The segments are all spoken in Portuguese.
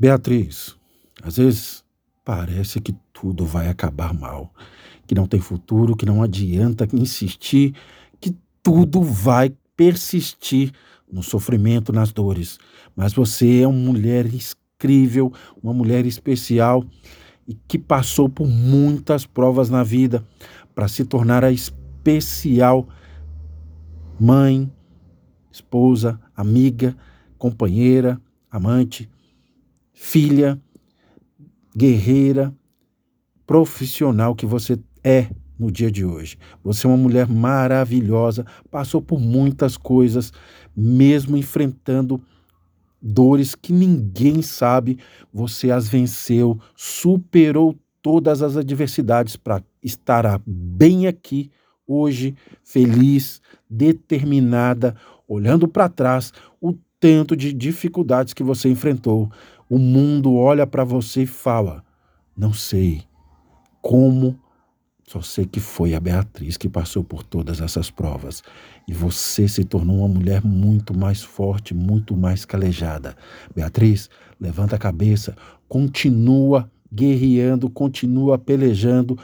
Beatriz, às vezes parece que tudo vai acabar mal, que não tem futuro, que não adianta insistir, que tudo vai persistir no sofrimento, nas dores. Mas você é uma mulher incrível, uma mulher especial e que passou por muitas provas na vida para se tornar a especial mãe, esposa, amiga, companheira, amante, filha, guerreira, profissional que você é no dia de hoje. Você é uma mulher maravilhosa, passou por muitas coisas, mesmo enfrentando dores que ninguém sabe, você as venceu, superou todas as adversidades para estar bem aqui hoje, feliz, determinada, olhando para trás o tanto de dificuldades que você enfrentou. O mundo olha para você e fala: Não sei como só sei que foi a Beatriz que passou por todas essas provas. E você se tornou uma mulher muito mais forte, muito mais calejada. Beatriz, levanta a cabeça, continua guerreando, continua pelejando,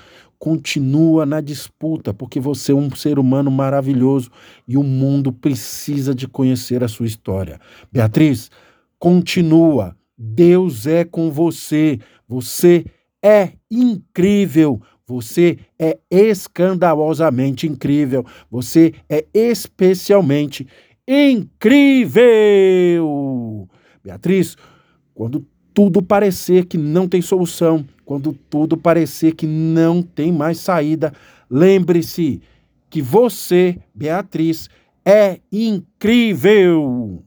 continua na disputa, porque você é um ser humano maravilhoso e o mundo precisa de conhecer a sua história. Beatriz, continua. Deus é com você. Você é incrível. Você é escandalosamente incrível. Você é especialmente incrível. Beatriz, quando tudo parecer que não tem solução, quando tudo parecer que não tem mais saída, lembre-se que você, Beatriz, é incrível.